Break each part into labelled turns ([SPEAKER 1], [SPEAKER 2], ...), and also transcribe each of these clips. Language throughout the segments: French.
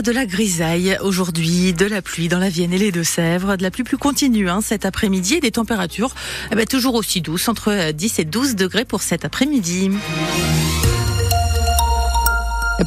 [SPEAKER 1] De la grisaille aujourd'hui, de la pluie dans la Vienne et les Deux-Sèvres, de la pluie plus continue hein, cet après-midi et des températures eh ben, toujours aussi douces, entre 10 et 12 degrés pour cet après-midi.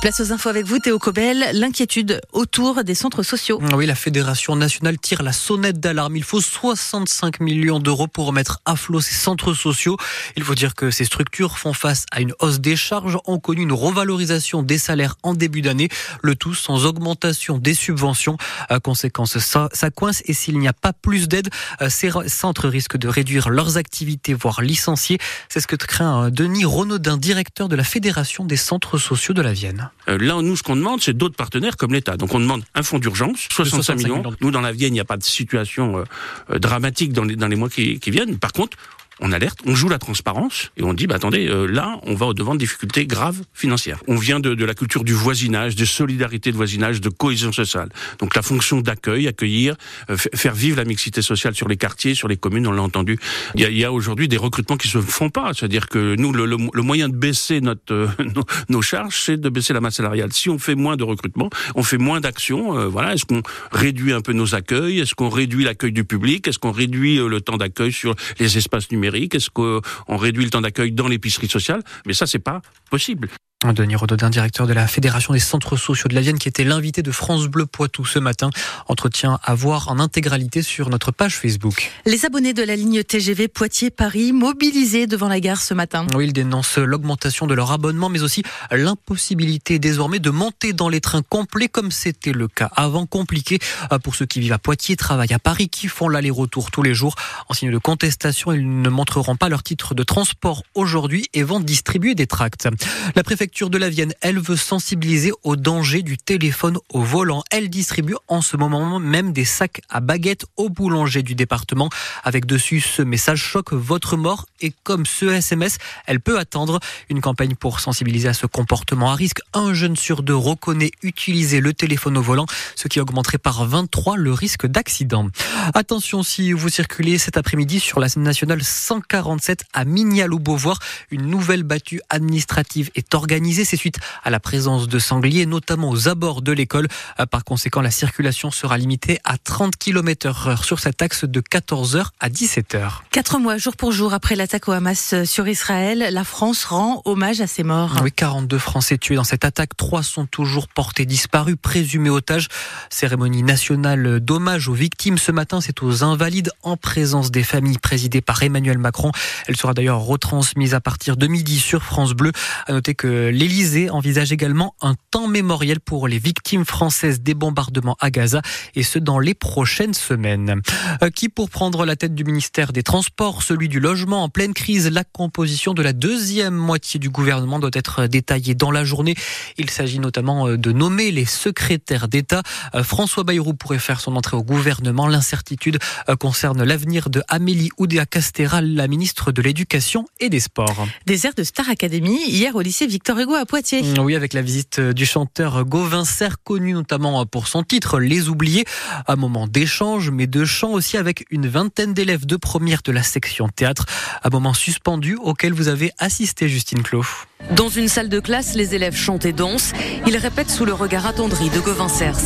[SPEAKER 1] Place aux infos avec vous, Théo Cobel. L'inquiétude autour des centres sociaux.
[SPEAKER 2] Oui, la Fédération nationale tire la sonnette d'alarme. Il faut 65 millions d'euros pour remettre à flot ces centres sociaux. Il faut dire que ces structures font face à une hausse des charges, ont connu une revalorisation des salaires en début d'année, le tout sans augmentation des subventions. À conséquence, ça, ça coince et s'il n'y a pas plus d'aide, euh, ces centres risquent de réduire leurs activités, voire licencier. C'est ce que craint euh, Denis Renaudin, directeur de la Fédération des centres sociaux de la Vienne.
[SPEAKER 3] Euh, là, nous, ce qu'on demande, c'est d'autres partenaires comme l'État. Donc, on demande un fonds d'urgence, 65, millions. Nous, dans la Vienne, il n'y a pas de situation euh, euh, dramatique dans les, dans les mois qui, qui viennent. Par contre, on alerte, on joue la transparence et on dit bah attendez euh, là on va au devant de difficultés graves financières. On vient de, de, la culture du voisinage, de solidarité de voisinage, de cohésion sociale. Donc la fonction d'accueil, accueillir, euh, faire vivre la mixité sociale sur les quartiers, sur les communes, on l'a entendu. Il y a, a aujourd'hui des recrutements qui se font pas, c'est-à-dire que nous le, le, moyen de baisser notre euh, nos, charges, c'est de baisser la masse salariale. Si on fait moins de recrutement, on fait moins d'actions. voilà, est-ce qu'on réduit un peu nos accueils? Est-ce qu'on réduit l'accueil du public? Est-ce qu'on réduit le temps d'accueil sur les espaces numériques? Est-ce qu'on réduit le temps d'accueil dans l'épicerie sociale? Mais ça, c'est pas possible.
[SPEAKER 2] Denis Rododin, directeur de la Fédération des centres sociaux de la Vienne, qui était l'invité de France Bleu Poitou ce matin. Entretien à voir en intégralité sur notre page Facebook.
[SPEAKER 1] Les abonnés de la ligne TGV Poitiers-Paris mobilisés devant la gare ce matin.
[SPEAKER 2] Oui, ils dénoncent l'augmentation de leur abonnement, mais aussi l'impossibilité désormais de monter dans les trains complets comme c'était le cas avant. Compliqué pour ceux qui vivent à Poitiers, travaillent à Paris, qui font l'aller-retour tous les jours. En signe de contestation, ils ne montreront pas leur titre de transport aujourd'hui et vont distribuer des tracts. La préfecture de la Vienne, elle veut sensibiliser au danger du téléphone au volant. Elle distribue en ce moment même des sacs à baguettes aux boulangers du département. Avec dessus ce message choc votre mort et comme ce SMS, elle peut attendre une campagne pour sensibiliser à ce comportement à risque. Un jeune sur deux reconnaît utiliser le téléphone au volant, ce qui augmenterait par 23 le risque d'accident. Attention si vous circulez cet après-midi sur la nationale 147 à Mignal ou Beauvoir, une nouvelle battue administrative est organisée c'est suite à la présence de sangliers, notamment aux abords de l'école. Euh, par conséquent, la circulation sera limitée à 30 km heure sur cet axe de 14h à 17h.
[SPEAKER 1] Quatre mois, jour pour jour, après l'attaque au Hamas euh, sur Israël, la France rend hommage à ses morts.
[SPEAKER 2] Oui, 42 Français tués dans cette attaque. Trois sont toujours portés disparus, présumés otages. Cérémonie nationale d'hommage aux victimes ce matin, c'est aux invalides en présence des familles présidées par Emmanuel Macron. Elle sera d'ailleurs retransmise à partir de midi sur France Bleu. À noter que l'Elysée envisage également un temps mémoriel pour les victimes françaises des bombardements à Gaza, et ce dans les prochaines semaines. Euh, qui pour prendre la tête du ministère des Transports, celui du logement en pleine crise, la composition de la deuxième moitié du gouvernement doit être détaillée dans la journée. Il s'agit notamment euh, de nommer les secrétaires d'État. Euh, François Bayrou pourrait faire son entrée au gouvernement. L'incertitude concerne l'avenir de Amélie Oudéa Castéra, la ministre de l'Éducation et des Sports.
[SPEAKER 1] Des de Star Academy hier au lycée Victor à Poitiers.
[SPEAKER 2] Mm, oui, avec la visite du chanteur Gauvin Serre, connu notamment pour son titre Les Oubliés. Un moment d'échange, mais de chant aussi avec une vingtaine d'élèves de première de la section théâtre. Un moment suspendu auquel vous avez assisté, Justine Clos.
[SPEAKER 4] Dans une salle de classe, les élèves chantent et dansent. Ils répètent sous le regard attendri de Gauvin Serre.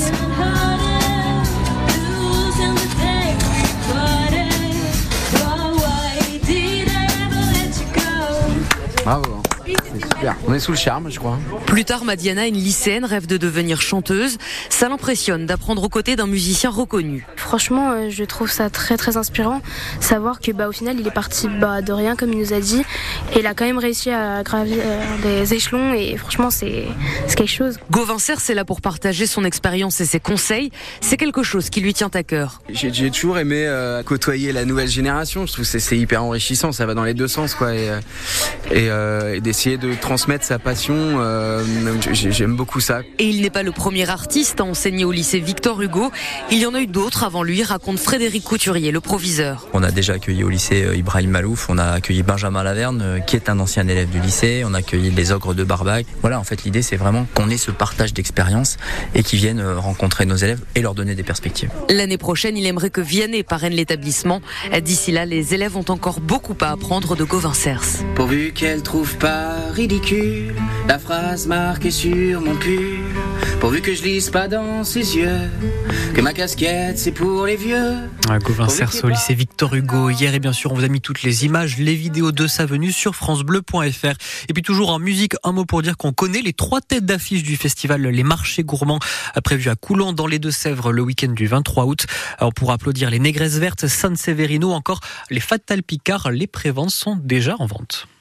[SPEAKER 5] Bravo. On est sous le charme, je crois.
[SPEAKER 4] Plus tard, Madiana, une lycéenne, rêve de devenir chanteuse. Ça l'impressionne d'apprendre aux côtés d'un musicien reconnu.
[SPEAKER 6] Franchement, euh, je trouve ça très très inspirant. Savoir que bah, au final, il est parti bah, de rien, comme il nous a dit. Et il a quand même réussi à gravir euh, des échelons. Et franchement, c'est quelque chose.
[SPEAKER 4] Gauvin c'est là pour partager son expérience et ses conseils. C'est quelque chose qui lui tient à cœur.
[SPEAKER 5] J'ai toujours aimé euh, côtoyer la nouvelle génération. Je trouve que c'est hyper enrichissant. Ça va dans les deux sens, quoi. Et, et d'essayer de transmettre sa passion. Euh, j'aime beaucoup ça.
[SPEAKER 4] Et il n'est pas le premier artiste à enseigner au lycée Victor Hugo. Il y en a eu d'autres avant lui, raconte Frédéric Couturier, le proviseur.
[SPEAKER 7] On a déjà accueilli au lycée euh, Ibrahim Malouf, on a accueilli Benjamin Laverne, euh, qui est un ancien élève du lycée, on a accueilli les ogres de Barbac. Voilà, en fait, l'idée, c'est vraiment qu'on ait ce partage d'expérience et qu'ils viennent rencontrer nos élèves et leur donner des perspectives.
[SPEAKER 4] L'année prochaine, il aimerait que Vianney parraine l'établissement. D'ici là, les élèves ont encore beaucoup à apprendre de Gauvin Cers.
[SPEAKER 8] Qu'elle trouve pas ridicule la phrase marquée sur mon pull
[SPEAKER 5] Pourvu que je lise pas dans ses yeux que ma casquette c'est pour les vieux.
[SPEAKER 2] Gauvin Cerceau, lycée Victor Hugo. Hier, et bien sûr, on vous a mis toutes les images, les vidéos de sa venue sur FranceBleu.fr. Et puis toujours en musique, un mot pour dire qu'on connaît les trois têtes d'affiche du festival Les Marchés Gourmands, prévu à Coulon dans les Deux-Sèvres le week-end du 23 août. On pourra applaudir les Négresses Vertes, San Severino, encore les Fatal Picard. Les préventes sont déjà en vente.